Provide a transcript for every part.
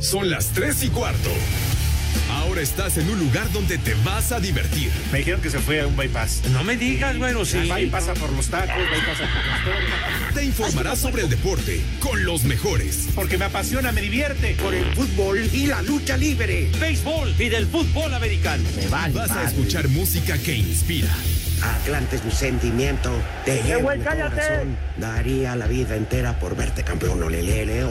Son las 3 y cuarto. Ahora estás en un lugar donde te vas a divertir. Me dijeron que se fue a un bypass. No me digas, bueno, sí. Va y pasa por los tacos, va y pasa por los Te informarás sobre el deporte con los mejores. Porque me apasiona, me divierte. Por el fútbol y la lucha libre. Béisbol y del fútbol americano. Me vale. Vas a escuchar música que inspira. Atlante es mi sentimiento. Te llevo en mi corazón. Daría la vida entera por verte campeón, olelele, oh.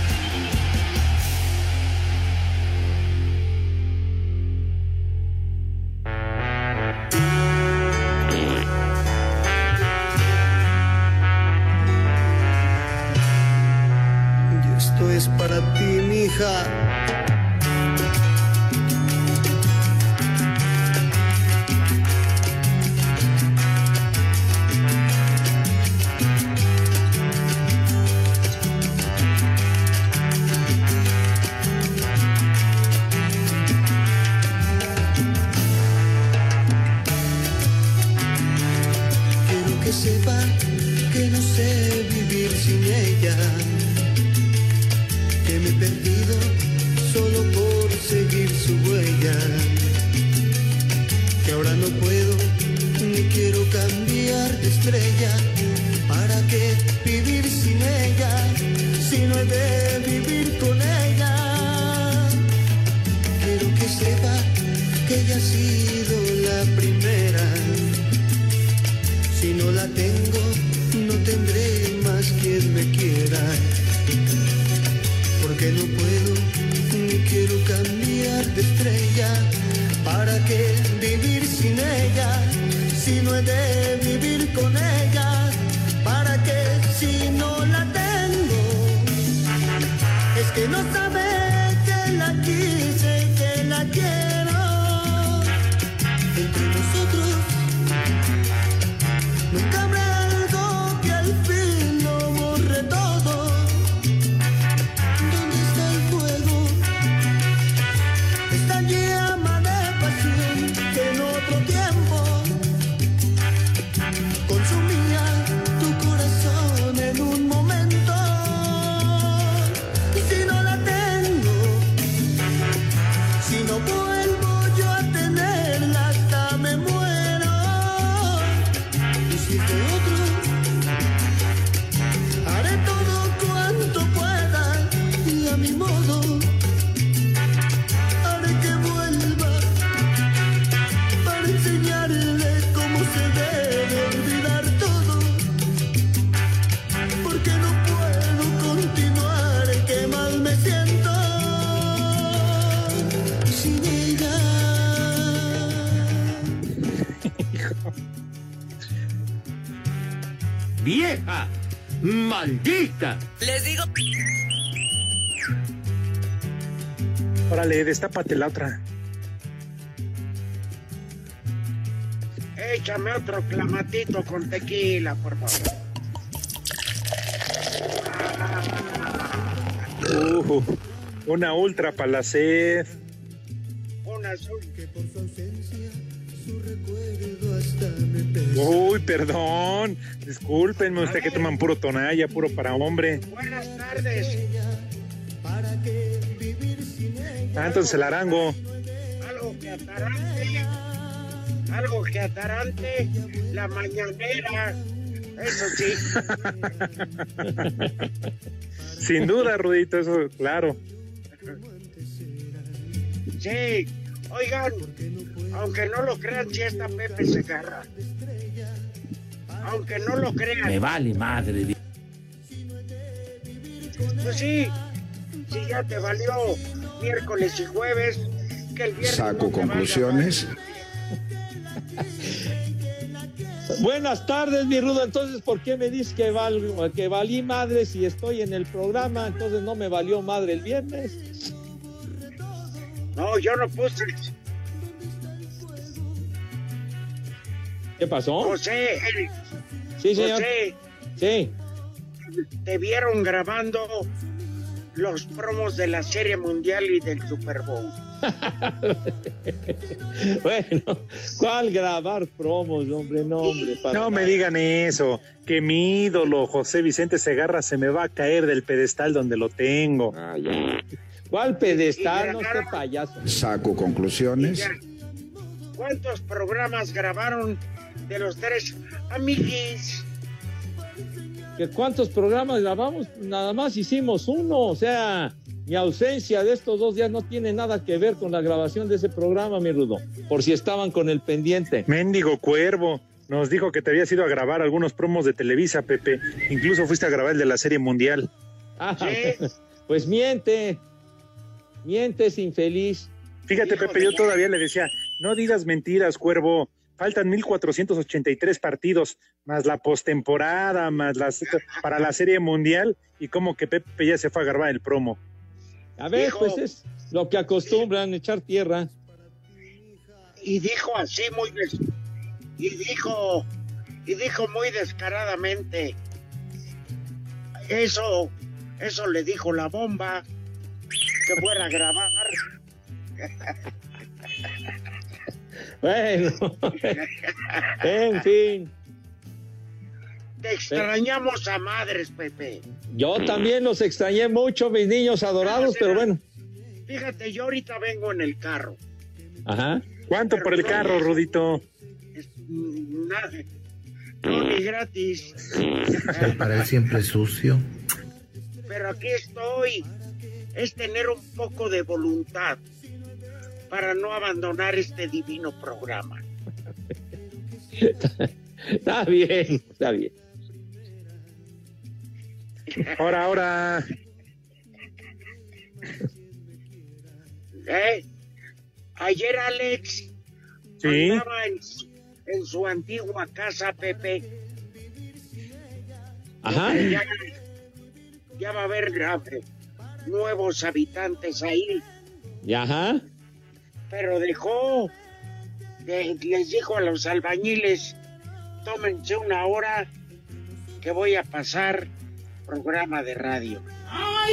Estrella, ¡Vieja! ¡Maldita! Les digo. Órale, destápate la otra. Échame otro clamatito con tequila, por favor. Uh, una ultra para la sed. Un azul. Que por su ausencia su recuerdo hasta me pesa. Uy, perdón. Discúlpenme, usted que toman puro tonalla, puro para hombre. Buenas tardes. ¿Para qué vivir sin ella? Ah, entonces el arango. Algo que atarante. Algo que atarante. La mañanera. Eso sí. Sin duda, Rudito, eso, claro. Sí. Oigan, aunque no lo crean, si está Pepe Segarra. Aunque no lo crean. Me vale madre. Pues sí, si ya te valió miércoles y jueves, que el viernes. Saco no te valga conclusiones. Buenas tardes, mi Rudo. Entonces, ¿por qué me dices que, valgo, que valí madre si estoy en el programa? Entonces no me valió madre el viernes. No, yo no puse. ¿Qué pasó? José, Sí, señor. José, Sí. te vieron grabando los promos de la Serie Mundial y del Super Bowl. bueno, ¿cuál grabar promos, hombre? No, hombre. para No me digan eso, que mi ídolo José Vicente Segarra se me va a caer del pedestal donde lo tengo. Ah. ¿Cuál pedestal? No esté payaso. Saco conclusiones. ¿Cuántos programas grabaron de los tres amiguis? ¿Que ¿Cuántos programas grabamos? Nada más hicimos uno, o sea, mi ausencia de estos dos días no tiene nada que ver con la grabación de ese programa, mi Rudo, por si estaban con el pendiente. Méndigo Cuervo. Nos dijo que te habías ido a grabar algunos promos de Televisa, Pepe. Incluso fuiste a grabar el de la Serie Mundial. Ah, pues miente, mientes infeliz. Fíjate, Pepe, yo todavía le decía, no digas mentiras, Cuervo. Faltan 1483 partidos, más la postemporada, más las para la Serie Mundial, y como que Pepe ya se fue a grabar el promo. A ver, pues es lo que acostumbran, echar tierra. Y dijo así muy y dijo y dijo muy descaradamente eso eso le dijo la bomba que fuera a grabar Bueno, en fin, te extrañamos a madres Pepe yo también los extrañé mucho, mis niños adorados, pero bueno. fíjate yo ahorita vengo en el carro Ajá. ¿Cuánto por el carro, Rudito? Es- mm, nada no ni gratis Para él siempre sucio. pero aquí estoy. Es tener un poco de voluntad para no abandonar este divino programa. Está bien, está bien. Ahora, ahora. ¿Eh? Ayer Alex Sí. andaba en, su- en su antigua casa, Pepe. Ajá. Ya, ya va a haber nuevos habitantes ahí, Y ajá. Pero dejó, de- les dijo a los albañiles, tómense una hora que voy a pasar programa de radio.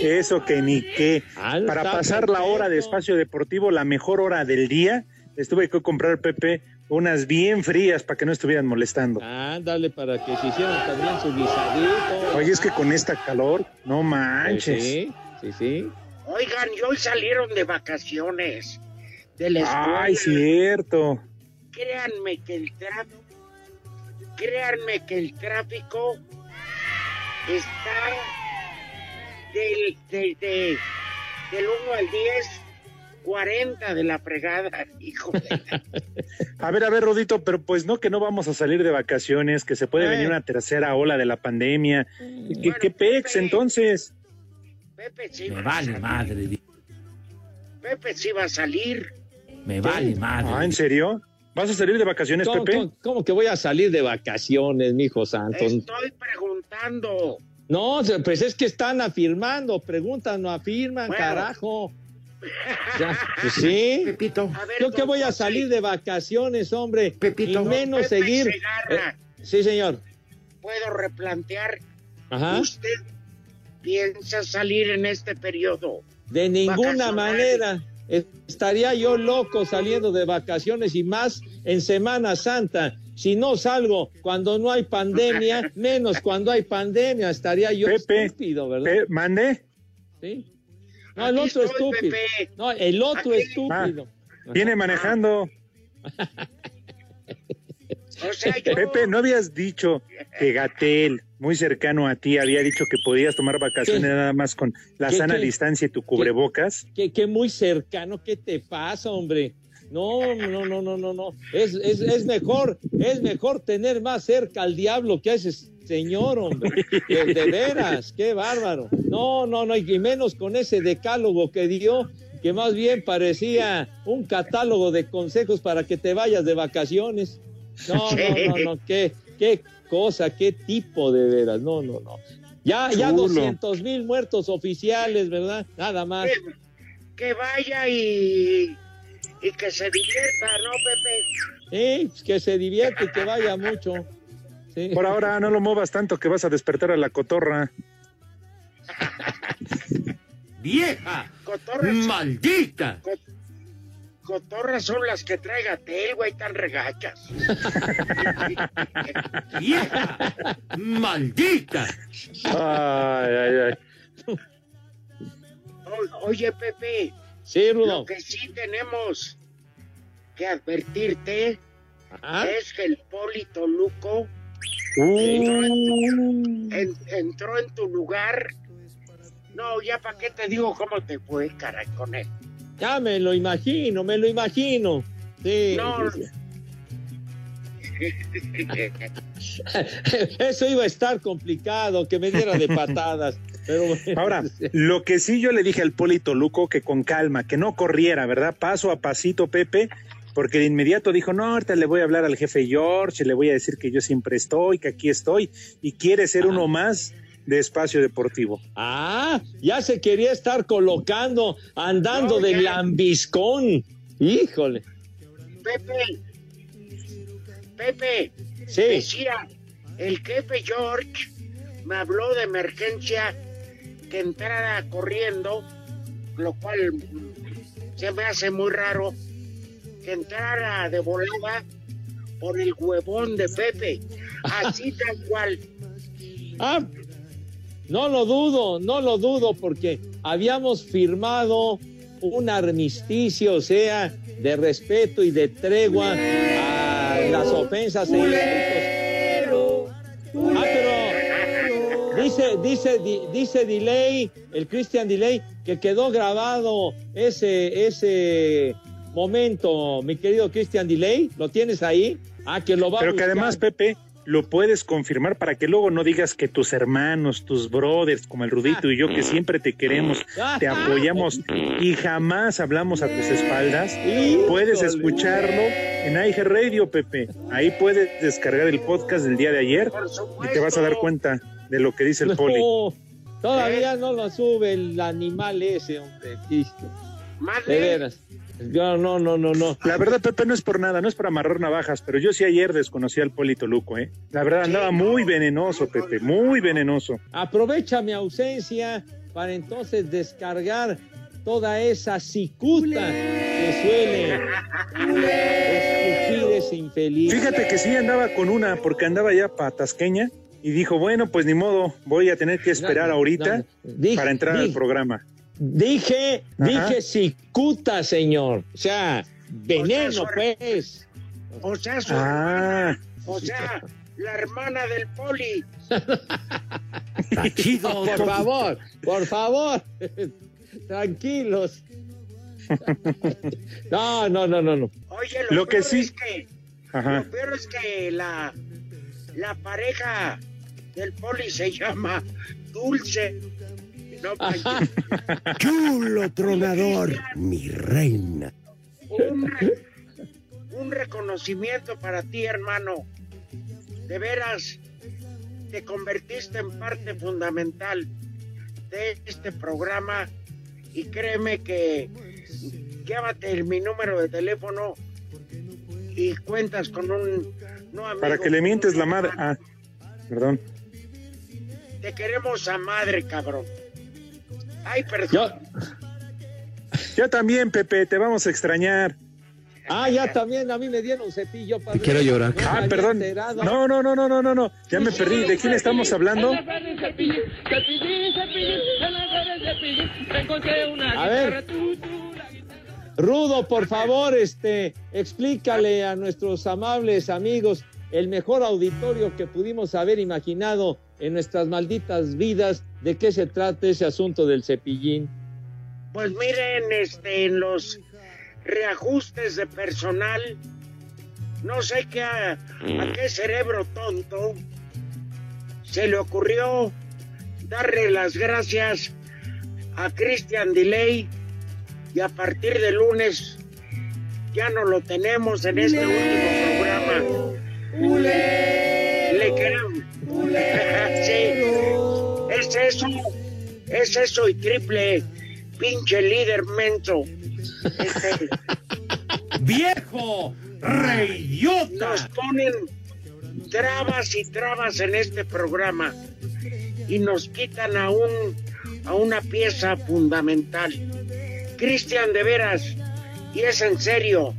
Eso que ni qué. Para pasar la hora de espacio deportivo, la mejor hora del día, les tuve que comprar, Pepe, unas bien frías para que no estuvieran molestando. Ándale, para que se hicieran también su guisadito. Oye, es que con esta calor, no Pues manches. Sí, sí, sí. Oigan, y hoy salieron de vacaciones de la escuela. Ay, cierto. Créanme que el tráfico, créanme que el tráfico está del, del, de- del 1 al 10, 40 de la fregada, hijo de la- A ver, a ver, Rodito, pero pues no que no vamos a salir de vacaciones, que se puede Eh. venir una tercera ola de la pandemia. ¿Qué, Bueno, qué pex Pepe. entonces? Pepe sí Me va a vale salir. madre, Pepe sí va a salir. Me vale madre. Ah, ¿en serio? ¿Vas a salir de vacaciones, ¿Cómo, Pepe? cómo- cómo que voy a salir de vacaciones, mijo santo? Estoy preguntando. No, pues es que están afirmando, preguntan, no afirman, Bueno. carajo. Ya, pues sí. Pepito, A ver, Yo que voy a salir de vacaciones, hombre. Pepito. Y menos Pepe seguir. Segarra, Eh, sí, señor. puedo replantear. Ajá. ¿Usted piensa salir en este periodo? De ninguna manera estaría yo loco saliendo de vacaciones y más en Semana Santa. Si no salgo cuando no hay pandemia, menos cuando hay pandemia, estaría yo Pepe, estúpido, ¿verdad? Pe- ¿Mande? ¿Sí? No, el otro estoy, estúpido. Pepe. No, el otro Aquí. estúpido. Viene manejando. O sea, yo... Pepe, ¿no habías dicho que Gatel, muy cercano a ti, había dicho que podías tomar vacaciones ¿Qué? nada más con la ¿Qué, sana qué? distancia y tu cubrebocas? Que, que muy cercano, ¿qué te pasa, hombre? No, no, no, no, no, no. Es, es, es mejor, es mejor tener más cerca al diablo que a ese señor, hombre. De, de veras, qué bárbaro. No, no, no, y menos con ese decálogo que dio, que más bien parecía un catálogo de consejos para que te vayas de vacaciones. No, no, no, no, qué, qué cosa, qué tipo de veras. No, no, no. Ya, ya Chulo. 200 mil muertos oficiales, ¿verdad? Nada más. que, que vaya y, y que se divierta, ¿no, Pepe? Sí, pues que se divierte y que vaya mucho. Sí. Por ahora no lo muevas tanto que vas a despertar a la cotorra. ¡Vieja! Cotorra, ¡Maldita! Cotorras son las que trae Gatel, güey, tan regachas. ¡Vieja! ¡Maldita! Ay, ay, ay. O- oye, Pepe, Sí, lo Rudo. que sí tenemos que advertirte Ajá. es que el Polito Luco Uh, en- entró en tu lugar. No, ya para qué te digo cómo te fue, caray, con él. Ya me lo imagino, me lo imagino. Sí. No. sí, sí. Eso iba a estar complicado, que me diera de patadas. Pero bueno. Ahora, lo que sí yo le dije al Polito Luco que con calma, que no corriera, ¿verdad? Paso a pasito, Pepe, porque de inmediato dijo, no, ahorita le voy a hablar al jefe George, y le voy a decir que yo siempre estoy, que aquí estoy, y quiere ser uno más de espacio deportivo. Ah, ya se quería estar colocando, andando No, de lambiscón. Híjole. Pepe, Pepe, Sí. decía, el jefe George me habló de emergencia que entrara corriendo, lo cual se me hace muy raro, que entrara de volada por el huevón de Pepe, así tal cual. Ah, no lo dudo, no lo dudo, porque habíamos firmado un armisticio, o sea, de respeto y de tregua a las ofensas e insultos. Ah, pero dice, dice, di- dice Delay, el Christian Delay, que quedó grabado ese, ese momento, mi querido Christian Delay, ¿lo tienes ahí? Ah, que lo va a Pero que además, Pepe, lo puedes confirmar para que luego no digas que tus hermanos, tus brothers, como el Rudito y yo, que siempre te queremos, te apoyamos y jamás hablamos a tus espaldas, puedes escucharlo en IG Radio, Pepe. Ahí puedes descargar el podcast del día de ayer y te vas a dar cuenta de lo que dice el poli. No, todavía no lo sube el animal ese, hombre. Madre, De veras. Yo, no, no, no, no. La verdad, Pepe, no es por nada, no es para amarrar navajas, pero yo sí ayer desconocí al Polito Luco, ¿eh? La verdad, andaba muy venenoso, Pepe, muy venenoso. Aprovecha mi ausencia para entonces descargar toda esa cicuta que suele escupir ese infeliz. Fíjate que sí andaba con una, porque andaba ya patasqueña y dijo, bueno, pues ni modo, voy a tener que esperar No, no, ahorita no, dije- para entrar al programa. Dije, Ajá. dije cicuta, señor. O sea, veneno, O sea, pues. o sea, su- Ah, o sea, la hermana del poli. Chido. Por favor, por favor. Tranquilos. No, no, no, no, no. Oye, lo, Lo que sí- es que ajá. Lo peor es que la, la pareja del poli se llama Dulce. No. Chulo tronador, mi reina. un, re- un reconocimiento para ti, hermano. De veras, te convertiste en parte fundamental de este programa y créeme que llévate mi número de teléfono y cuentas con un... no amigo, Para que le mientes la madre. Ah, perdón. Te queremos a madre, cabrón. Ay, perdón. Yo, Yo también, Pepe, te vamos a extrañar. ah, ya también a mí me dieron cepillo. padre. quiero llorar. No Ah, perdón. enterado. No, no, no, no, no, no, no. Ya me perdí. ¿De quién estamos hablando? A ver. Rudo, por favor, este, explícale a nuestros amables amigos el mejor auditorio que pudimos haber imaginado en nuestras malditas vidas de qué se trata ese asunto del cepillín. Pues miren, este, en los reajustes de personal, no sé qué a, a qué cerebro tonto se le ocurrió darle las gracias a Christian Delay y a partir de lunes ya no lo tenemos en este último programa. Le queremos. Sí. Es eso, es eso y triple pinche líder menso. Este, ¡Viejo! ¡Reyota! nos ponen trabas y trabas en este programa y nos quitan a un a una pieza fundamental. Cristian, de veras, Y es en serio.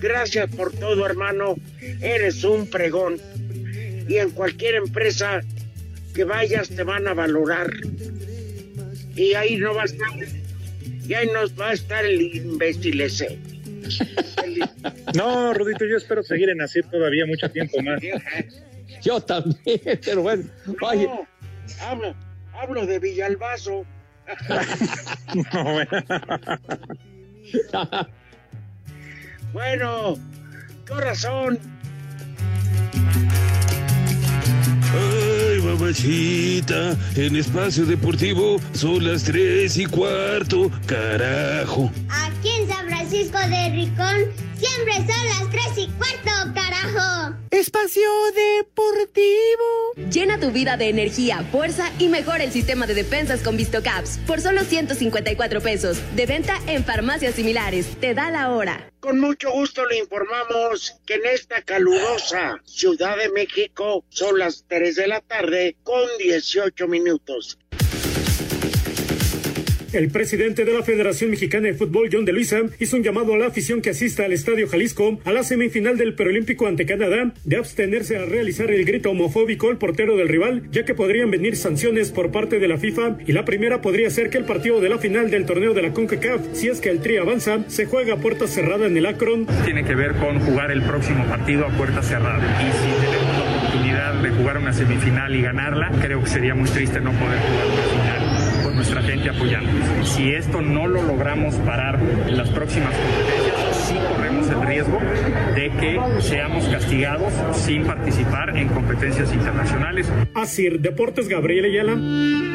Gracias por todo, hermano. Eres un pregón. Y en cualquier empresa que vayas te van a valorar. Y ahí no va a estar, y ahí nos va a estar el imbécil ese. No, Rudito, yo espero seguir en así todavía mucho tiempo más. Yo también, pero bueno. Oye, hablo, hablo de Villalbazo. No, bueno. Bueno, corazón. Mamachita, en espacio deportivo son las tres y cuarto, carajo. Francisco de Ricón siempre son las tres y cuarto, carajo. Espacio Deportivo. Llena tu vida de energía, fuerza y mejora el sistema de defensas con VistoCaps por solo 154 pesos. De venta en farmacias similares. Te da la hora. Con mucho gusto le informamos que en esta calurosa Ciudad de México son las 3 de la tarde con 18 minutos. El presidente de la Federación Mexicana de Fútbol, John de Luisa, hizo un llamado a la afición que asista al Estadio Jalisco a la semifinal del Preolímpico ante Canadá de abstenerse a realizar el grito homofóbico al portero del rival, ya que podrían venir sanciones por parte de la FIFA y la primera podría ser que el partido de la final del torneo de la CONCACAF, si es que el Tri avanza, se juega a puerta cerrada en el Akron. Tiene que ver con jugar el próximo partido a puerta cerrada. Y si tenemos la oportunidad de jugar una semifinal y ganarla, creo que sería muy triste no poder jugar una final nuestra gente apoyándonos. Si esto no lo logramos parar en las próximas competencias, sí corremos el riesgo de que seamos castigados sin participar en competencias internacionales. Asir Deportes Gabriel Ayala.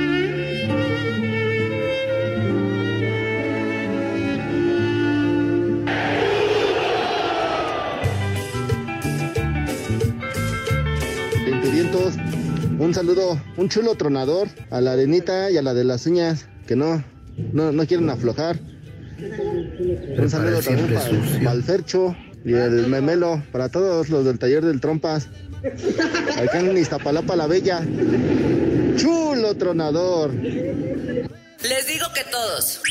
Un saludo, un chulo tronador a la arenita y a la de las uñas que no, no, no quieren aflojar. Un saludo también para el Malfercho y el Memelo, para todos los del taller del Trompas. Acá en Iztapalapa la Bella. Chulo tronador. Les digo que todos.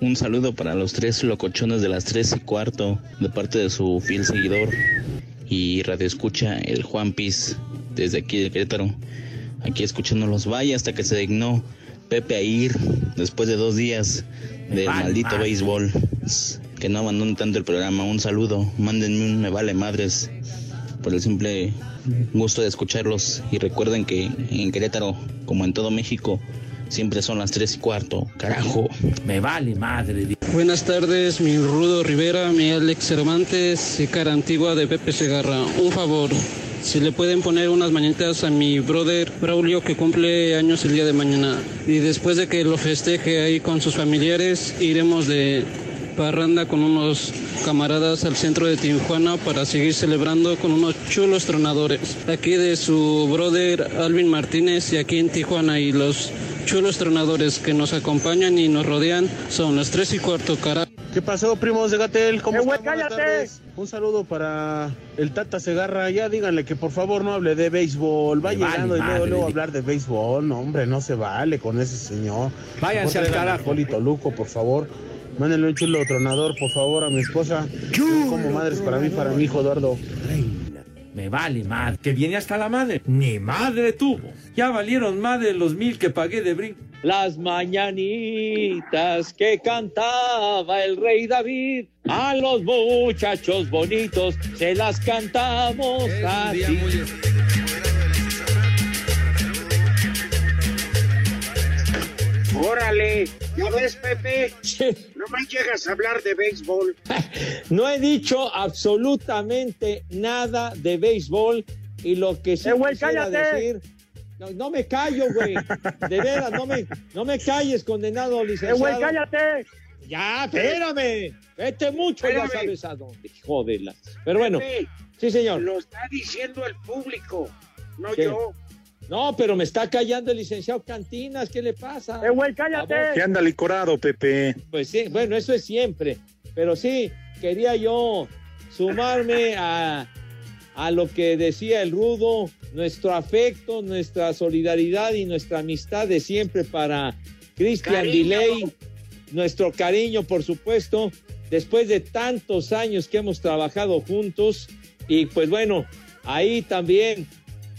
Un saludo para los tres locochones de las tres y cuarto, de parte de su fiel seguidor y radio escucha el Juan Piz, desde aquí de Querétaro. Aquí escuchándolos, vaya hasta que se dignó Pepe a ir después de dos días del vale maldito madre. béisbol. Que no abandonen tanto el programa. Un saludo, mándenme un me vale madres por el simple gusto de escucharlos. Y recuerden que en Querétaro, como en todo México, siempre son las tres y cuarto. Carajo. Me vale madre. Buenas tardes, mi Rudo Rivera, mi Alex Cervantes y cara antigua de Pepe Segarra. Un favor, si le pueden poner unas mañanitas a mi brother Braulio que cumple años el día de mañana. Y después de que lo festeje ahí con sus familiares, iremos de parranda con unos camaradas al centro de Tijuana para seguir celebrando con unos chulos tronadores. Aquí de su brother Alvin Martínez y aquí en Tijuana y los chulos tronadores que nos acompañan y nos rodean son las tres y cuarto, carajo. ¿Qué pasó, primos de Gatel? ¿Cómo Eh, están? Cállate. tardes. Un saludo para el Tata Segarra. Ya díganle que por favor no hable de béisbol. Va vale llegando y luego, luego hablar de béisbol. No, hombre, no se vale con ese señor. Váyanse al carajo. Polito Luco, por favor. Mándenle un chulo tronador, por favor, a mi esposa. Como madres para mí, para mi hijo Eduardo. Me vale madre. Que viene hasta la madre. Ni madre tuvo. Ya valieron madre los mil que pagué de brinco. Las mañanitas que cantaba el rey David, a los muchachos bonitos se las cantamos así. Órale, ¿ya ves, Pepe? No me llegas a hablar de béisbol. No he dicho absolutamente nada de béisbol y lo que sí Eh, güey, quisiera cállate. decir. No, no me callo, güey. De veras, no me, no me calles, condenado licenciado. Eh, güey, cállate. Ya, espérame. Vete mucho, ya Espérame. sabes a dónde. Jódela. Pero bueno, sí, señor. Lo está diciendo el público, no ¿Qué? yo. No, pero me está callando el licenciado Cantinas. ¿Qué le pasa? Eh, güey, cállate. Que anda licorado, Pepe. Pues sí, bueno, eso es siempre. Pero sí, quería yo sumarme a, a lo que decía el Rudo, nuestro afecto, nuestra solidaridad y nuestra amistad de siempre para Christian Cariño. Nuestro cariño, por supuesto, después de tantos años que hemos trabajado juntos. Y pues bueno, ahí también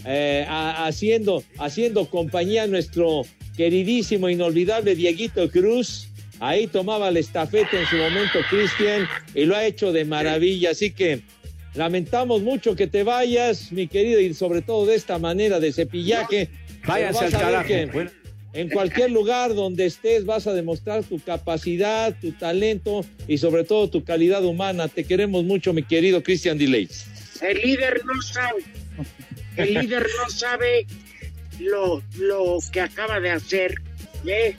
eh, a- haciendo, haciendo compañía a nuestro queridísimo, inolvidable Dieguito Cruz. Ahí tomaba la estafeta en su momento Cristian y lo ha hecho de maravilla. Así que lamentamos mucho que te vayas, mi querido, y sobre todo de esta manera de cepillaje. Vas al carajo. que Bueno. En cualquier lugar donde estés vas a demostrar tu capacidad, tu talento y sobre todo tu calidad humana. Te queremos mucho, mi querido Cristian Delay. El líder no sabe, el líder no sabe lo, lo que acaba de hacer. ¿eh?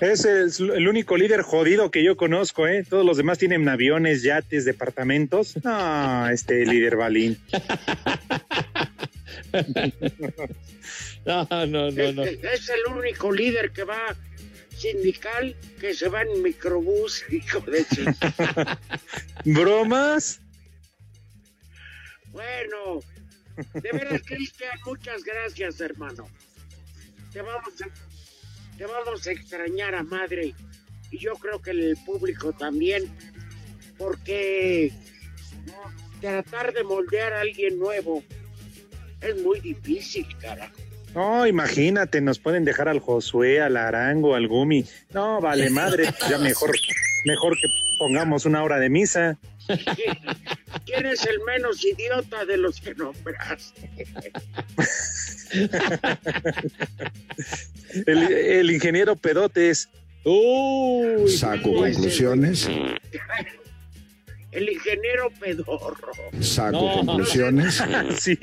Es el, el único líder jodido que yo conozco, ¿eh? Todos los demás tienen aviones, yates, departamentos. No, este líder Balín. No, no, no, no. Es, es el único líder que va sindical que se va en microbús, hijo de ¿Bromas? Bueno, de veras, Cristian, muchas gracias, hermano. Te vamos a, te vamos a extrañar a madre. Y yo creo que el público también. Porque tratar de moldear a alguien nuevo es muy difícil, carajo. No, imagínate, nos pueden dejar al Josué, al Arango, al Gumi. No, vale madre, ya mejor, mejor que pongamos una hora de misa. ¿Quién es el menos idiota de los que nombraste? El, el ingeniero Pedotes. Uy, Saco conclusiones. El ingeniero pedorro. Saco No. conclusiones. sí,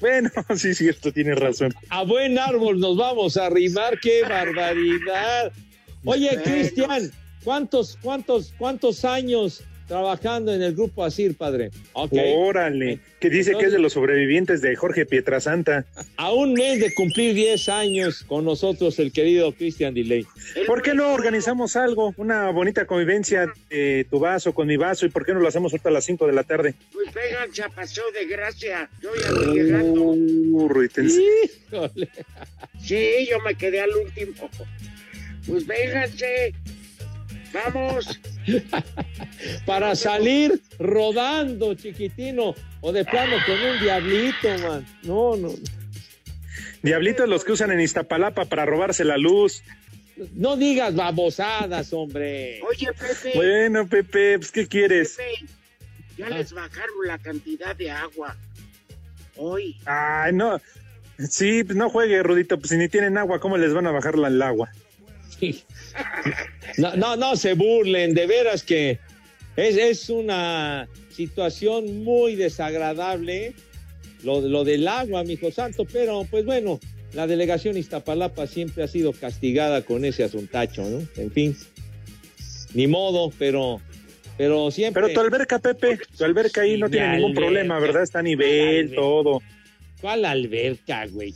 bueno, sí, cierto, tienes razón. A buen árbol nos vamos a arrimar, qué barbaridad. Oye, Bueno. Cristian, ¿cuántos, cuántos, cuántos años trabajando en el grupo Asir, padre? Ok. Órale, que dice que es de los sobrevivientes de Jorge Pietrasanta. A un mes de cumplir 10 años con nosotros, el querido Cristian Delay. ¿Por qué no organizamos algo? Una bonita convivencia de tu vaso con mi vaso. ¿Y por qué no lo hacemos ahorita a las 5 de la tarde? Pues vénganse a Paseo de Gracia. Yo ya voy llegando. Uh. Híjole. Sí, yo me quedé al último. Pues vénganse. Vamos. Para salir rodando, chiquitino, o de plano con un diablito, man. No, no. Diablitos los que usan en Iztapalapa para robarse la luz. No digas babosadas, hombre. Oye, Pepe. Bueno, Pepe, pues, ¿qué quieres? Pepe, ya les bajaron la cantidad de agua. Hoy. Ay, no. Sí, pues no juegue, Rudito. Pues si ni tienen agua, ¿cómo les van a bajar la, el agua? No, no, no se burlen, de veras que es, es una situación muy desagradable lo, lo del agua, mi hijo santo, pero pues bueno, la delegación Iztapalapa siempre ha sido castigada con ese asuntacho, ¿no? En fin, ni modo, pero, pero siempre. Pero tu alberca, Pepe, tu alberca ahí no tiene ningún problema, ¿verdad? Está a nivel, todo. ¿Cuál alberca, güey?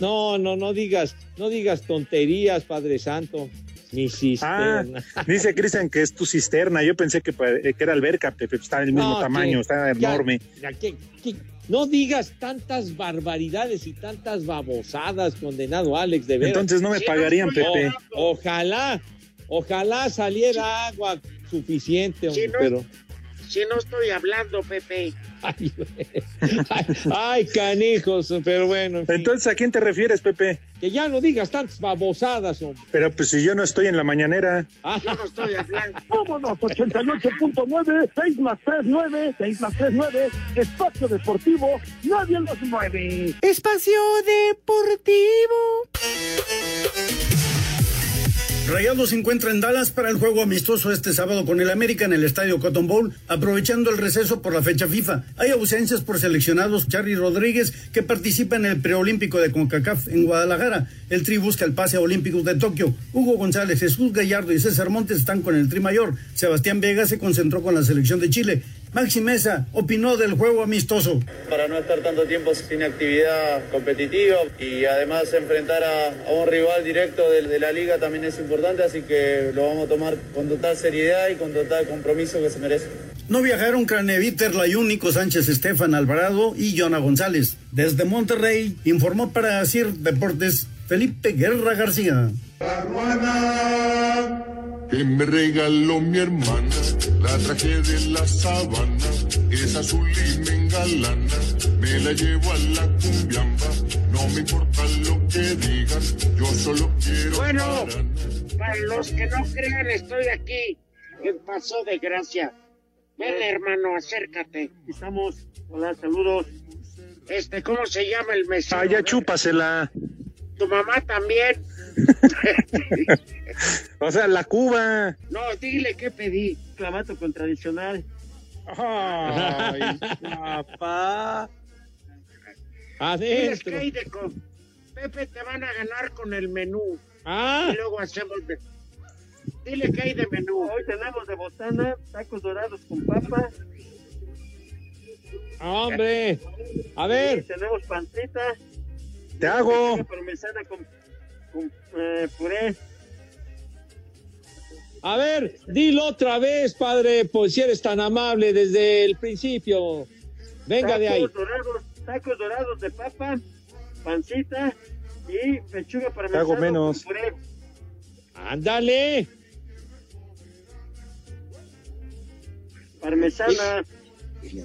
No, no, no digas, no digas tonterías, Padre Santo. Mi Ah, cisterna. dice Cristian que es tu cisterna. Yo pensé que, era alberca, Pepe. Está del mismo No, tamaño, que- está enorme. ya que- que- no digas tantas barbaridades y tantas babosadas, condenado Alex, de veras. Entonces no me pagarían, Pepe. O- ojalá, ojalá saliera agua suficiente, hombre, Si no- pero. Si no estoy hablando, Pepe. Ay, ay, ay, canijos, pero bueno. en fin. Entonces, ¿a quién te refieres, Pepe? que ya no digas tantas babosadas, hombre. Pero pues si yo no estoy en la mañanera. Ah, Yo no estoy hablando. Vámonos, 88.9, 6 más 3, 9, 6 más 3, 9, Espacio Deportivo, nadie los mueve. Espacio Deportivo. Rayados se encuentra en Dallas para el juego amistoso este sábado con el América en el estadio Cotton Bowl, aprovechando el receso por la fecha FIFA. Hay ausencias por seleccionados Charly Rodríguez, que participa en el preolímpico de CONCACAF en Guadalajara. El Tri busca el pase a Olímpicos de Tokio. Hugo González, Jesús Gallardo y César Montes están con el Tri Mayor. Sebastián Vega se concentró con la selección de Chile. Maxi Mesa opinó del juego amistoso. para no estar tanto tiempo sin actividad competitiva y además enfrentar a, a un rival directo de, de la liga también es importante, así que lo vamos a tomar con total seriedad y con total compromiso que se merece. No viajaron Craneviter, Layúnico, Sánchez Estefan Alvarado y Jonah González. Desde Monterrey informó para CIR Deportes Felipe Guerra García. La ruana que me regaló mi hermana. La traje de la sabana, es azul y me engalana. Me la llevo a la cumbiamba, no me importa lo que digan, yo solo quiero. Bueno, para los que no crean, estoy aquí en Paso de Gracia. Ven, hermano, acércate. Estamos. Hola, saludos. Este, ¿cómo se llama el mesero? Ah, ya chúpasela. Tu mamá también. O sea, la Cuba. No, dile qué pedí. Clamato con tradicional. Ay, papá. Adentro. que de con... Pepe, te van a ganar con el menú. Ah. Y luego hacemos... de- Dile que hay de menú. Hoy tenemos de botana, tacos dorados con papa. Hombre. A ver. tenemos pancita. Te hago. Parmesana con eh, puré. A ver, dilo otra vez, padre, pues si eres tan amable desde el principio. Venga de ahí. Tacos dorados, tacos dorados de papa, pancita y pechuga parmesana hago menos. con puré. Ándale. Parmesana.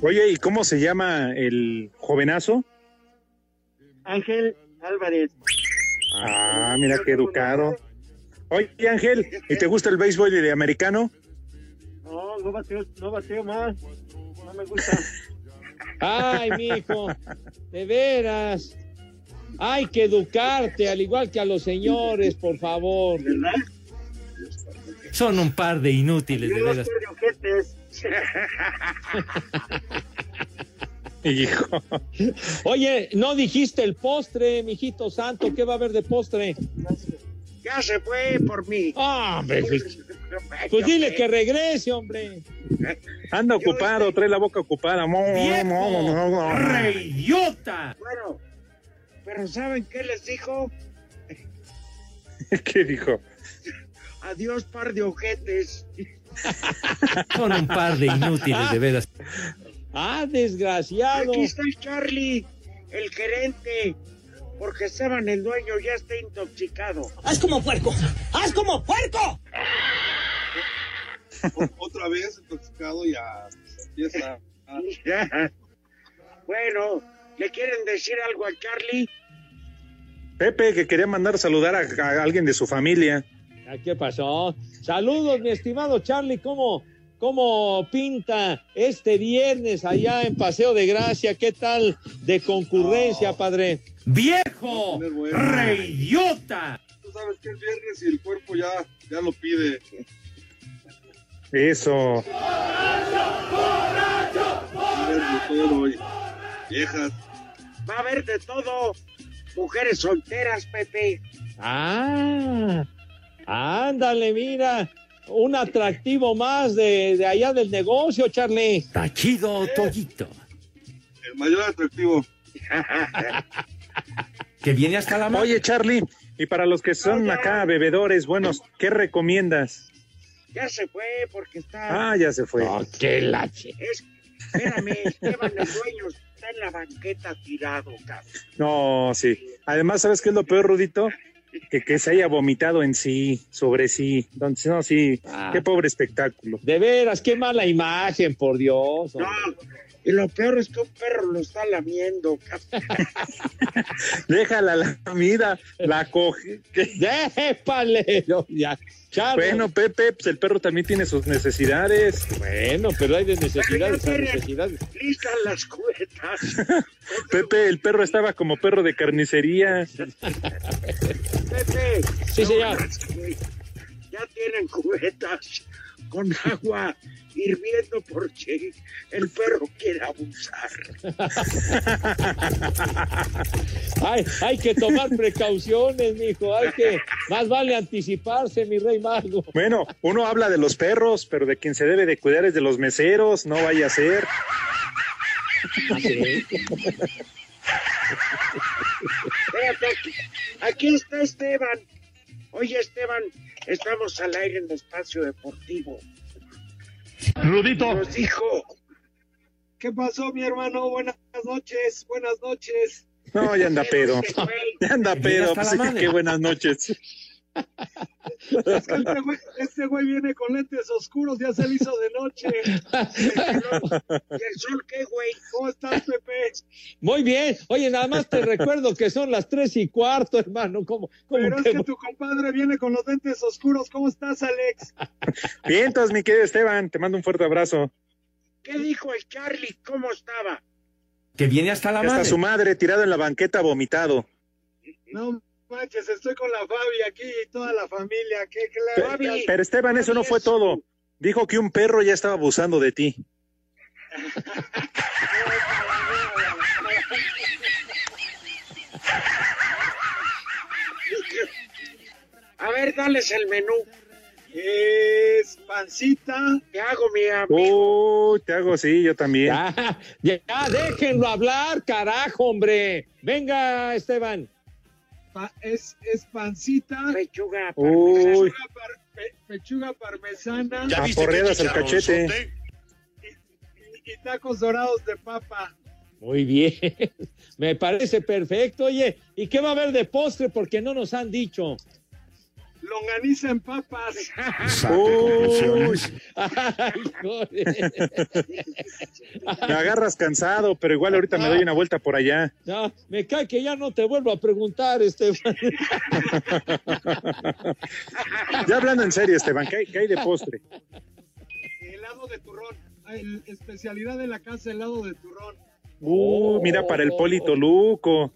Oye, ¿y cómo se llama el jovenazo? Ángel Álvarez. Ah, mira qué educado. Oye, Ángel, ¿y te gusta el béisbol y de americano? No, no bateo, no bateo más. No me gusta. Ay, mijo, de veras. Hay que educarte, al igual que a los señores, por favor. Son un par de inútiles, de veras. Hijo. Oye, no dijiste el postre, mijito santo. ¿Qué va a haber de postre? Ya se fue por mí. Ah, hombre, pues, pues dile que regrese, hombre. Anda ocupado, trae la boca ocupada. ¡Reidiota! Bueno, pero ¿saben qué les dijo? ¿Qué dijo? Adiós, par de ojetes. Son un par de inútiles, de veras. Ah, desgraciado. Aquí está Charlie, el gerente, porque Esteban, el dueño, ya está intoxicado. ¡Haz como puerco! ¡Haz como puerco! Otra vez intoxicado y a empieza. bueno, ¿le quieren decir algo a Charlie? Pepe, que quería mandar saludar a, a alguien de su familia. Ah, ¿Qué pasó? Saludos, mi estimado Charlie. ¿Cómo, ¿Cómo pinta este viernes allá en Paseo de Gracia? ¿Qué tal de concurrencia, padre? ¡Viejo! ¡Reidiota! Tú sabes que es viernes y el cuerpo ya, ya lo pide. Eso. Va a haber de todo hoy. Viejas. Va a haber de todo. Mujeres solteras, Pepe. Ah, ándale, mira. Un atractivo más de, de allá del negocio, Charlie. Está chido, Toyito. El mayor atractivo. Que viene hasta la mano. Oye, Charlie, y para los que son acá bebedores buenos, ¿qué recomiendas? Ya se fue porque está. Ah, ya se fue. qué lache. Es- Espérame, Esteban, el dueño, está en la banqueta tirado, cabrón. No, sí. Además, ¿sabes qué es lo peor, Rudito? Que, que se haya vomitado en sí, sobre sí. Entonces, no, sí. Ah. Qué pobre espectáculo. De veras, qué mala imagen, por Dios. No, y lo peor es que un perro lo está lamiendo. Déjala la comida, la coge. Charlie. Bueno, Pepe, pues el perro también tiene sus necesidades. Bueno, pero hay de necesidades a necesidades. Listas las cubetas. Pepe, el perro estaba como perro de carnicería. Pepe. Sí, señor. Ya tienen cubetas con agua hirviendo porque el perro quiere abusar. Hay, hay que tomar precauciones, mijo. Hay que, más vale anticiparse, mi rey mago. Bueno, uno habla de los perros, pero de quien se debe de cuidar es de los meseros, no vaya a ser. Espérate, aquí, aquí está Esteban. Oye, Esteban, estamos al aire en el espacio deportivo. Rudito. Nos dijo. ¿Qué pasó, mi hermano? Buenas noches, buenas noches. No, ya anda pedo. Ya anda pedo. Pues, qué buenas noches. Es que este güey, este güey viene con lentes oscuros, ya se le hizo de noche. ¿Y el sol qué, güey? ¿Cómo estás, Pepe? Muy bien. Oye, nada más te recuerdo que son las tres y cuarto, hermano. ¿Cómo, cómo Pero es que tu compadre viene con los lentes oscuros. ¿Cómo estás, Alex? Bien, entonces, mi querido Esteban, te mando un fuerte abrazo. ¿Qué dijo el Charlie? ¿Cómo estaba? Que viene hasta la Hasta madre. su madre tirado en la banqueta vomitado. No manches, estoy con la Fabi aquí y toda la familia. ¿Qué Pero, claro? pero, Esteban, eso no fue todo. Dijo que un perro ya estaba abusando de ti. A ver, dales el menú. Es pancita. ¿Qué hago, mi amigo? Uy, te hago sí, yo también. Ya, ya, déjenlo hablar, carajo, hombre. Venga, Esteban. Pa- es, es pancita. Pechuga. Uy. Pechuga, par- pe- pechuga parmesana. Aporreadas el cachete. Y, y tacos dorados de papa. Muy bien. Me parece perfecto. Oye, ¿y qué va a haber de postre? Porque no nos han dicho. Longaniza en papas. Uy, Ay, joder. me agarras cansado, pero igual ahorita me doy una vuelta por allá. No, me cae que ya no te vuelvo a preguntar, Esteban. Ya hablando en serio, Esteban, ¿qué hay, qué hay de postre? Helado de turrón. El- especialidad de la casa, helado de turrón. Uh, mira para el Polito Luco.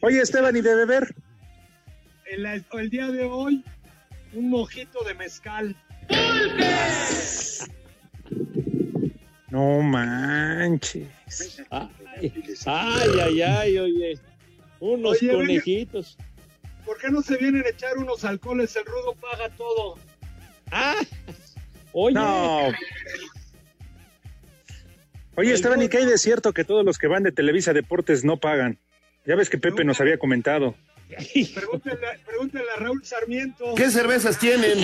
Oye, Esteban, ¿y de beber? El, el día de hoy, un mojito de mezcal. No manches. Ay, ay, ay, oye. Unos Oye, venga. conejitos. ¿Por qué no se vienen a echar unos alcoholes? El rudo paga todo. Ah, oye. No. Oye, Esteban, ¿y qué hay de cierto que todos los que van de Televisa Deportes no pagan? Ya ves que Pepe nos había comentado. Pregúntenle, pregúntenle a Raúl Sarmiento. ¿Qué cervezas tienen?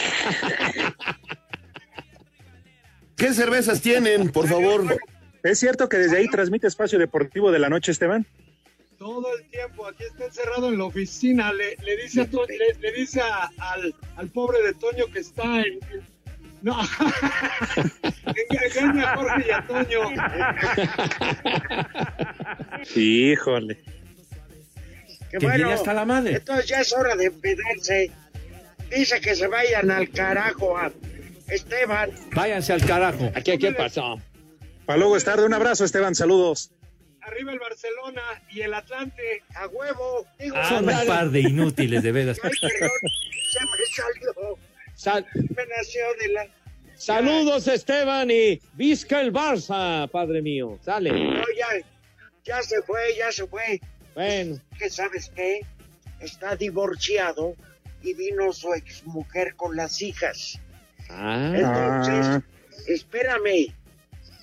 ¿Qué cervezas tienen, por favor? ¿Es cierto que desde ahí transmite Espacio Deportivo de la Noche, Esteban? Todo el tiempo, aquí está encerrado en la oficina. Le, le dice, a le, le dice a- al, al pobre de Toño que está en. en- no, Enga- engaña a Jorge y a Toño. Híjole. Que Que bueno, hasta la madre. entonces ya es hora de empedarse. Dice que se vayan al carajo a Esteban. Váyanse al carajo. ¿Qué, qué pasó? Para luego es tarde. Un abrazo, Esteban. Saludos. Arriba el Barcelona y el Atlante. A huevo. Digo, Son un par de inútiles, de veras. Ay, perdón, se me salió. Sal-. Saludos, Esteban, y visca el Barça, padre mío. Sale. No, ya, ya se fue, ya se fue. Bueno. Que sabes qué? Está divorciado y vino su exmujer con las hijas. Ah. Entonces, espérame.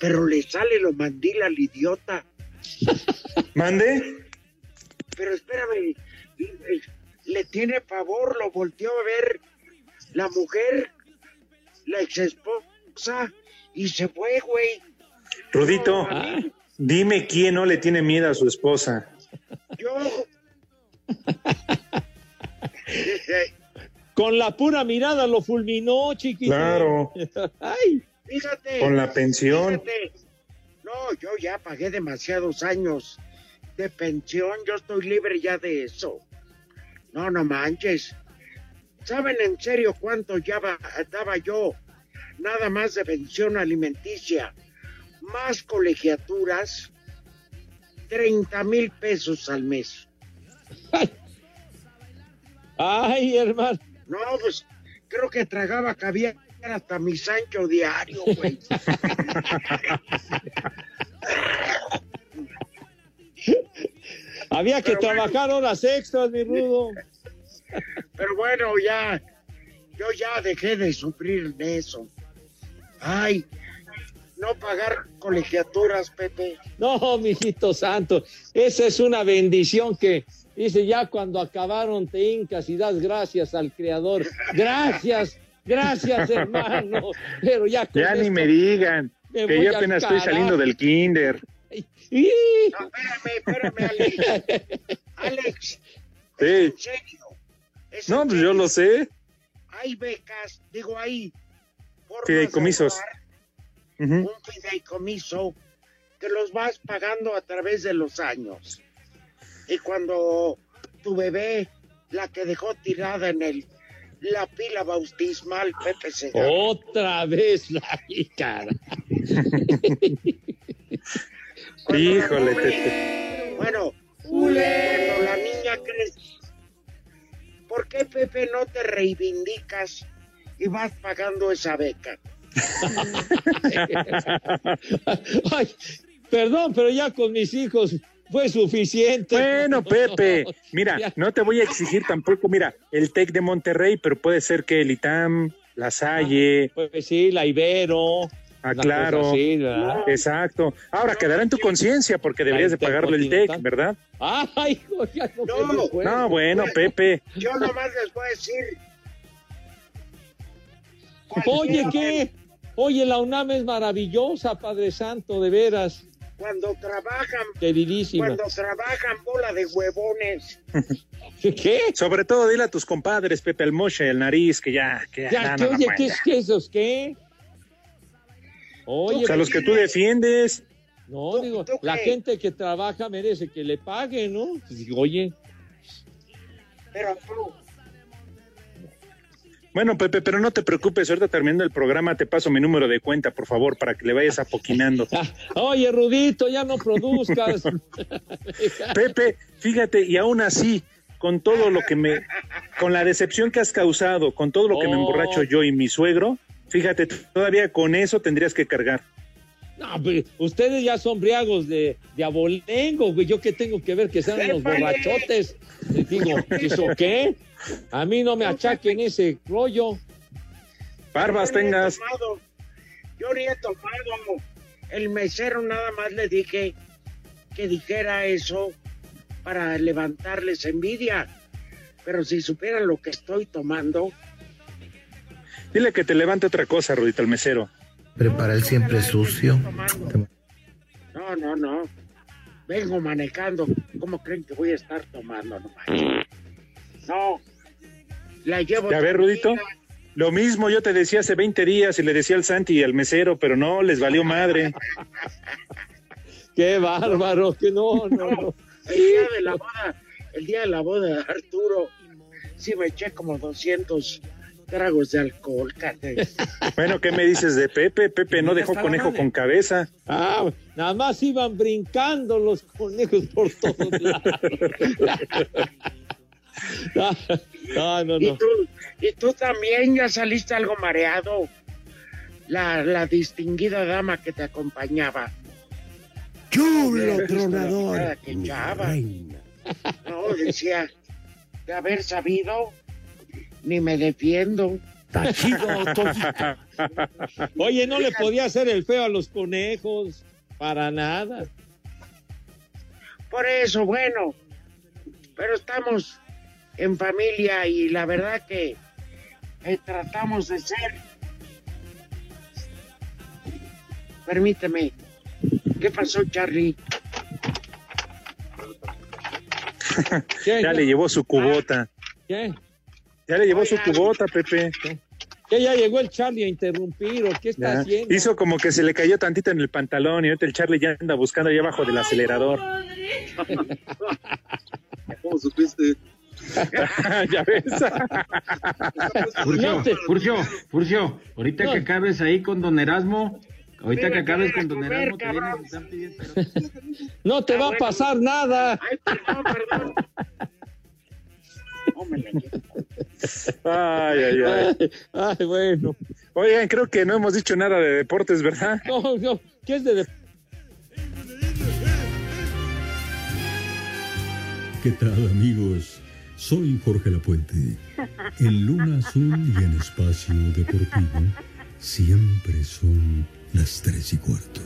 Pero le sale lo mandil al idiota. ¿Mande? Pero espérame. Le, le tiene pavor, lo volteó a ver la mujer, la ex esposa, y se fue, güey. Rudito, Ah. dime quién no le tiene miedo a su esposa. Yo. Con la pura mirada lo fulminó, chiquito. Claro. Ay. Fíjate. Con la pensión. Fíjate. No, yo ya pagué demasiados años de pensión. Yo estoy libre ya de eso. No, no manches. ¿Saben en serio cuánto ya daba yo? Nada más de pensión alimenticia. Más colegiaturas. 30 mil pesos al mes. Ay, hermano. No, pues creo que tragaba caviar hasta mi Sancho diario, güey. Había que Pero trabajar horas extras, mi rudo. Pero bueno, ya, yo ya dejé de sufrir de eso. Ay, no pagar colegiaturas, Pepe. No, mijito santo, esa es una bendición que dice ya cuando acabaron te hincas y das gracias al creador. Gracias, gracias, hermano. Pero ya con Ya ni me digan. me Que yo apenas estoy saliendo del kinder. No, espérame, espérame, Ale. Alex, Sí. en serio. Es No, pues yo lo sé. Hay becas, digo, hay Fideicomisos. un fideicomiso que los vas pagando a través de los años. Y cuando tu bebé, la que dejó tirada en el la pila bautismal, Pepe Segarra, Otra vez la cara. Híjole, Pepe. Bueno, cuando la niña crece, ¿por qué Pepe no te reivindicas y vas pagando esa beca? Ay, perdón, pero ya con mis hijos fue suficiente. Bueno, Pepe, mira, no te voy a exigir tampoco, mira, el TEC de Monterrey, pero puede ser que el ITAM, la Salle. Pues sí, la Ibero. Ah, claro. así, ¿verdad? Exacto. Ahora quedará en tu conciencia porque deberías de pagarle el TEC, ¿verdad? Ay, hijo, ya no, No, me acuerdo. No, bueno, Pepe. Yo nomás les voy a decir, Oye, ¿qué? Oye, la UNAM es maravillosa, Padre Santo, de veras. cuando trabajan, Queridísima. cuando trabajan bola de huevones, ¿Qué? Sobre todo dile a tus compadres, Pepe el Moche, el nariz, que ya, que ya, Ya, no, ¿qué, no, oye, no, ¿qué es que esos qué? Oye, O sea, los que tú defiendes. no, digo, la gente que trabaja merece que le paguen, ¿no? Pues digo, Oye, pero tú, Bueno, Pepe, pero no te preocupes, ahorita terminando el programa te paso mi número de cuenta, por favor, para que le vayas apoquinando. oye, Rudito, ya no produzcas. Pepe, fíjate, y aún así, con todo lo que me, con la decepción que has causado, con todo lo que me Oh. emborracho yo y mi suegro, fíjate, todavía con eso tendrías que cargar. No, pues, ustedes ya son briagos de, de abolengo, güey. ¿Yo qué tengo que ver que sean ¡Épale! borrachotes? Les digo, ¿eso qué? A mí no me achaquen ese rollo. Barbas yo ni he tengas. tomado, yo ni he tomado. El mesero nada más le dije que dijera eso para levantarles envidia. Pero si supieran lo que estoy tomando, Dile que te levante otra cosa, Rudito, el mesero. Prepara el siempre sucio. no, no, no. Vengo manejando. ¿Cómo creen que voy a estar tomando? No, no. La llevo. Ya ves, Rudito. Lo mismo yo te decía hace 20 días y le decía al Santi y al mesero, pero no, les valió madre. Qué bárbaro, que no, no, no. El día de la boda, el día de la boda de Arturo, sí me eché como 200 tragos de alcohol, cate. Bueno, ¿qué me dices de Pepe? Pepe no dejó conejo con cabeza. Ah, nada más iban brincando los conejos por todos lados. Ah, ah, no, Y no. tú, y tú también ya saliste algo mareado. La, la distinguida dama que te acompañaba. Chulo tronador. que reina. No, decía, de haber sabido, ni me defiendo. Está chido. Oye, no le podía hacer el feo a los conejos. Para nada. Por eso, bueno, pero estamos en familia y la verdad que eh, tratamos de ser. Permíteme. ¿Qué pasó, Charlie? ¿Qué, Ya qué, le llevó su cubota. qué? Ya le llevó su Oiga. cubota, Pepe. ¿Qué ya llegó el Charlie a interrumpir o qué está Ya. haciendo? Hizo como que se le cayó tantito en el pantalón y ahorita el Charlie ya anda buscando allá abajo del acelerador. ¿Cómo supiste? ya ves. Furcio, No te- Furcio, Furcio, ahorita No. que acabes ahí con Don Erasmo, ahorita Mira, que acabes que con Don a Erasmo, te vienes y están pidiendo- No te Ah, va a pasar nada. Ay, perdón, perdón. No me la llevo. Ay, ay, ay. Ay, bueno. Oigan, creo que no hemos dicho nada de deportes, ¿verdad? No, no. ¿Qué es de, de- ¿Qué tal amigos? Soy Jorge Lapuente. En Luna Azul y en Espacio Deportivo siempre son las tres y cuarto.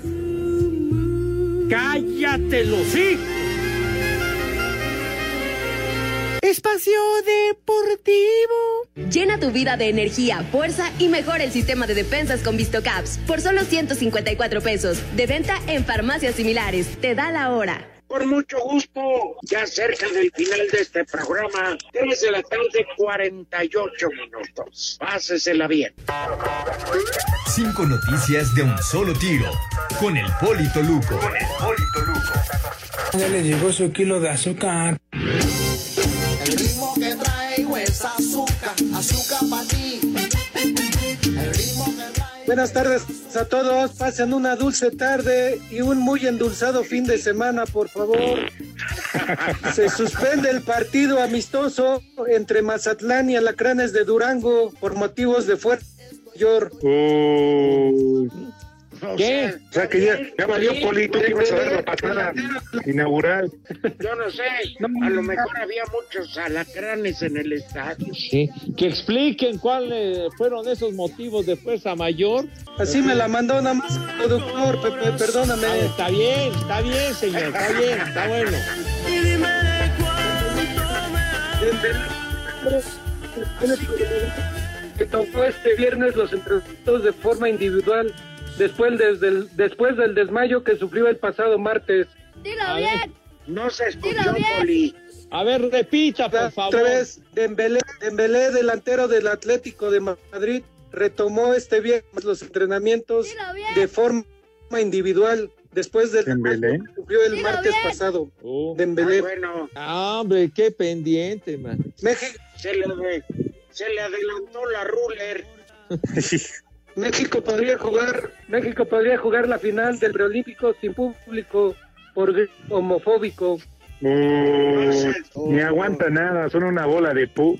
¡Cállate los hijos! Espacio Deportivo. Llena tu vida de energía, fuerza y mejora el sistema de defensas con VistoCaps por solo 154 pesos. De venta en farmacias similares. Te da la hora. Con mucho gusto, ya cerca del final de este programa, 3 de la tarde, 48 minutos. Pásesela bien. Cinco noticias de un solo tiro. Con el Polito Luco. Con el Polito Luco. Ya le llegó su kilo de azúcar. Buenas tardes a todos, pasen una dulce tarde y un muy endulzado fin de semana, por favor. Se suspende el partido amistoso entre Mazatlán y Alacranes de Durango por motivos de fuerza mayor. ¿Qué? O sea que ya, ya valió Polito que ibas a dar la patada inaugural. Yo no sé, a lo mejor había muchos alacranes en el estadio. Sí, Que expliquen cuáles fueron esos motivos de fuerza mayor. Así me la mandó nada más el productor, Pepe, perdóname. Ah, está bien, está bien, señor, está bien, está bueno. Que tocó este viernes los entrenamientos de forma individual después, desde el- después del desmayo que sufrió el pasado martes. A ver, No se escuchó, Poli. A ver, repita, por favor. Otra vez, Dembélé, Dembélé, delantero del Atlético de Madrid, retomó este viernes los entrenamientos de forma individual después del Dembélé. que sufrió el martes pasado. Dembélé. Ah, hombre, qué pendiente, man. México, Se le, se le adelantó la ruler. México podría jugar, México podría jugar la final del preolímpico sin público por homofóbico. Uh, ni aguanta nada, son una bola de pu.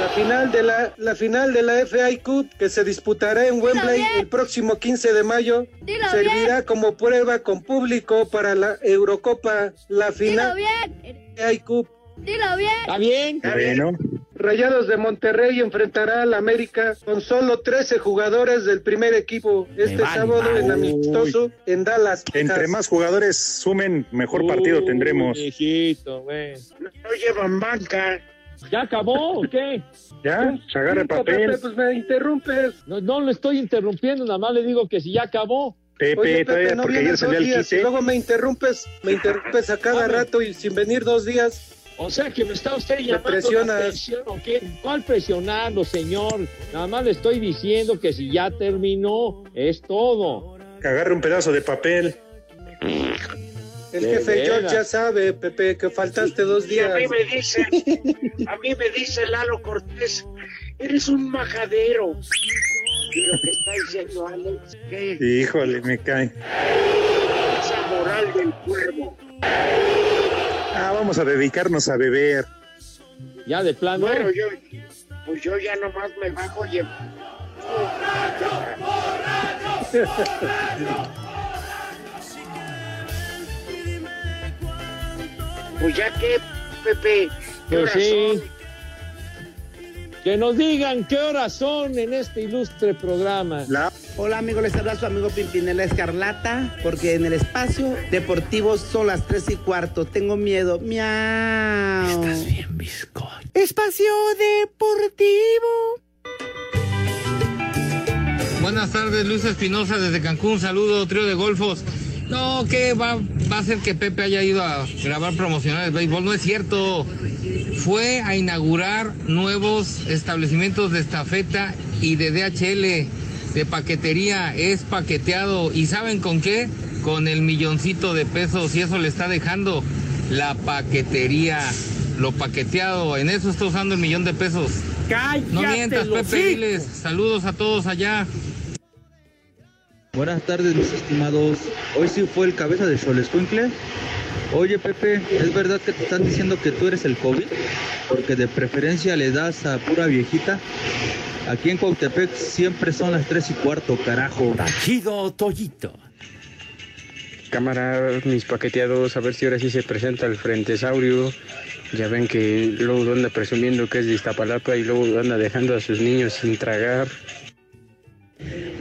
La final de la, la final de la FA Cup que se disputará en Wembley el próximo 15 de mayo Dilo servirá como prueba con público para la Eurocopa, la final FA Cup. Dilo bien. Está bien. Bueno. Rayados de Monterrey enfrentará al América con solo 13 jugadores del primer equipo este sábado en amistoso en Dallas. Entre Texas. más jugadores sumen, mejor partido tendremos. Güey. No llevan banca. ¿Ya acabó o qué? Ya, se agarra el papel. Pepe, pues me interrumpes. No, no lo estoy interrumpiendo, nada más le digo que si ya acabó. Pepe, Oye, todavía, Pepe, no porque ayer salió el días y luego me interrumpes, me interrumpes a cada rato y sin venir dos días. O sea que me está usted llamando la atención, ¿o qué? ¿Cuál presionarlo, señor? Nada más le estoy diciendo que si ya terminó, es todo. Que agarre un pedazo de papel. El De jefe. George ya sabe, Pepe, que faltaste dos Y a días. mí me dice, a mí me dice Lalo Cortés, eres un majadero. Y lo que está diciendo Alex, que Híjole, me cae. esa moral del cuervo. Ah, vamos a dedicarnos a beber. Ya de plano. Bueno, yo, pues yo ya nomás me bajo y... Pues ya que, Pepe, ¿qué Pues horas sí. son? Que nos digan qué horas son en este ilustre programa. Hola amigos, les habla su amigo Pimpinela Escarlata, porque en el espacio deportivo son las tres y cuarto. Tengo miedo. Miau. Estás bien, bizcocho. Espacio deportivo. Buenas tardes, Luis Espinosa desde Cancún. Saludo, trío de golfos. No, que va, va a ser que Pepe haya ido a grabar promocionales de béisbol. No es cierto. Fue a inaugurar nuevos establecimientos de estafeta y de DHL, de paquetería. Es paqueteado. ¿Y saben con qué? Con el milloncito de pesos. Y eso le está dejando la paquetería. Lo paqueteado. En eso está usando el millón de pesos. No mientas, Pepe. Diles. Saludos a todos allá. Buenas tardes, mis estimados. Hoy sí fue el cabeza de Xolescuincle. Oye, Pepe, ¿es verdad que te están diciendo que tú eres el COVID? Porque de preferencia le das a pura viejita. Aquí en Cuautepec siempre son las 3 y cuarto, carajo. Chido Toyito. Cámara, mis paqueteados, a ver si ahora sí se presenta el Frente Saurio. Ya ven que luego anda presumiendo que es de Iztapalapa y luego anda dejando a sus niños sin tragar.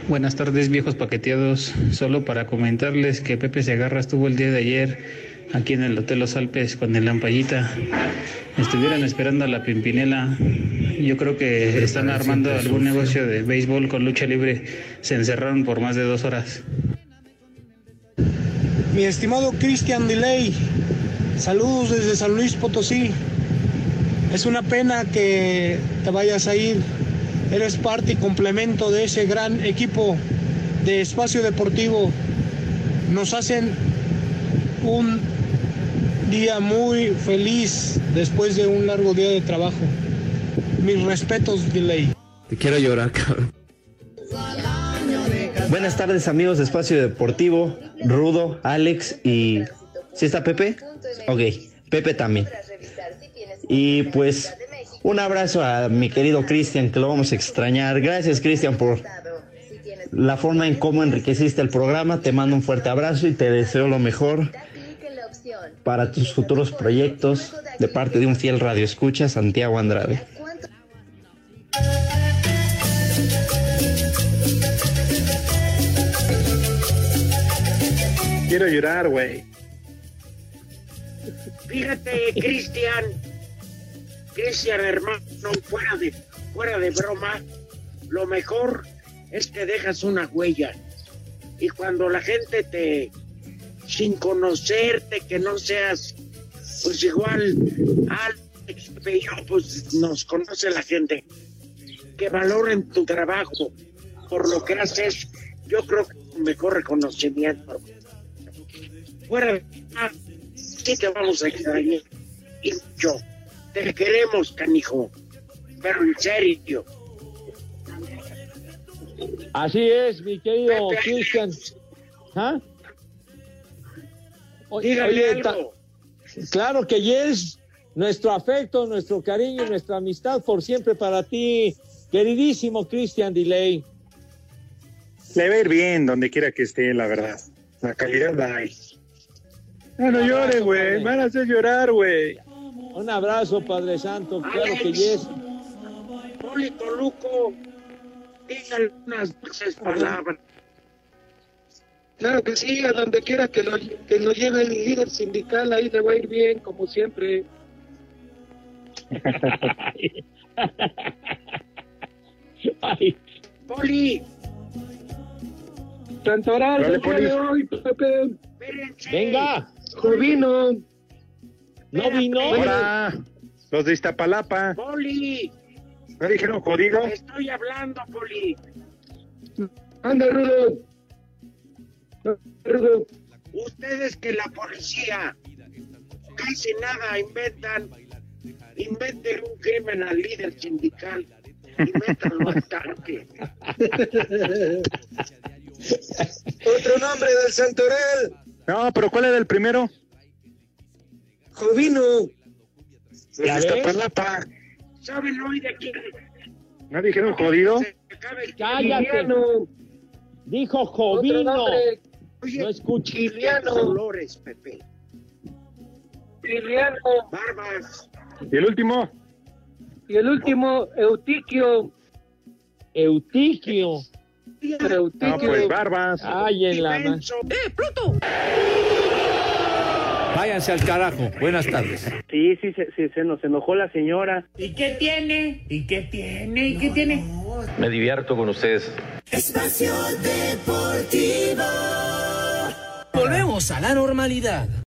Buenas tardes, viejos paqueteados. Solo para comentarles que Pepe Segarra estuvo el día de ayer aquí en el Hotel Los Alpes con el Lampallita. Estuvieran esperando a la Pimpinela. Yo creo que están armando algún negocio de béisbol con lucha libre. Se encerraron por más de dos horas. Mi estimado Cristian Delay, saludos desde San Luis Potosí. Es una pena que te vayas a ir. Eres parte y complemento de ese gran equipo de espacio deportivo. Nos hacen un día muy feliz después de un largo día de trabajo. Mis respetos, Delay. Te quiero llorar, cabrón. Buenas tardes amigos de Espacio Deportivo, Rudo, Alex y... ¿Sí está Pepe? Ok, Pepe también. Y pues un abrazo a mi querido Cristian, que lo vamos a extrañar. Gracias Cristian por la forma en cómo enriqueciste el programa. Te mando un fuerte abrazo y te deseo lo mejor para tus futuros proyectos de parte de un fiel radio escucha, Santiago Andrade. Quiero llorar, güey. Fíjate, Cristian, Cristian hermano, fuera de, fuera de broma, lo mejor es que dejas una huella. Y cuando la gente te, sin conocerte, que no seas, pues igual, Alex, pues nos conoce la gente, que valoren tu trabajo por lo que haces, yo creo que es mejor reconocimiento. Fuera de ah, sí te vamos a extrañar. Y yo, te queremos, canijo, pero en serio. Así es, mi querido. Cristian. ¿Ah? Dígale algo. claro que yes, nuestro afecto, nuestro cariño, nuestra amistad por siempre para ti, queridísimo Cristian Delay. Le va a ir bien donde quiera que esté, la verdad. La calidad la hay. Ah, no llores, güey. Me van a hacer llorar, güey. Un abrazo, Padre Santo, claro que yes. Polito Luco, dígale unas dulces palabras. Claro que sí, a donde quiera que lo, que lo lleve el líder sindical, ahí le va a ir bien, como siempre. Ay, Poli, Santoral, Dale, el día Poli. de hoy, Pepe. espérense. venga, Jovino, no vino. Ahora, los de Iztapalapa. Poli, ¿No dijeron jodido? estoy hablando, Poli. anda, Rudo. Rudo, Ustedes que la policía casi nada inventan, inventen un crimen al líder sindical y métanlo al tanque. Otro nombre del Santoral, No, pero ¿cuál era el primero? Jovino. De ¿Ya ves? Iztapalapa. ¿Saben hoy de quién? ¿No dijeron jodido? Cállate. Liliano. Dijo Jovino. Oye, No escucho. Liliano. Dolores, Pepe. Liliano. Barbas. ¿Y el último? Y el último, Eutiquio. Eutiquio. Eutiquio. No, pues barbas. Ay, en la ma- Inmenso. Váyanse al carajo. Buenas tardes. Sí, sí, se, sí, se nos enojó la señora. ¿Y qué tiene? ¿Y qué tiene? ¿Y qué tiene? Me divierto con ustedes. Espacio Deportivo. Volvemos a la normalidad.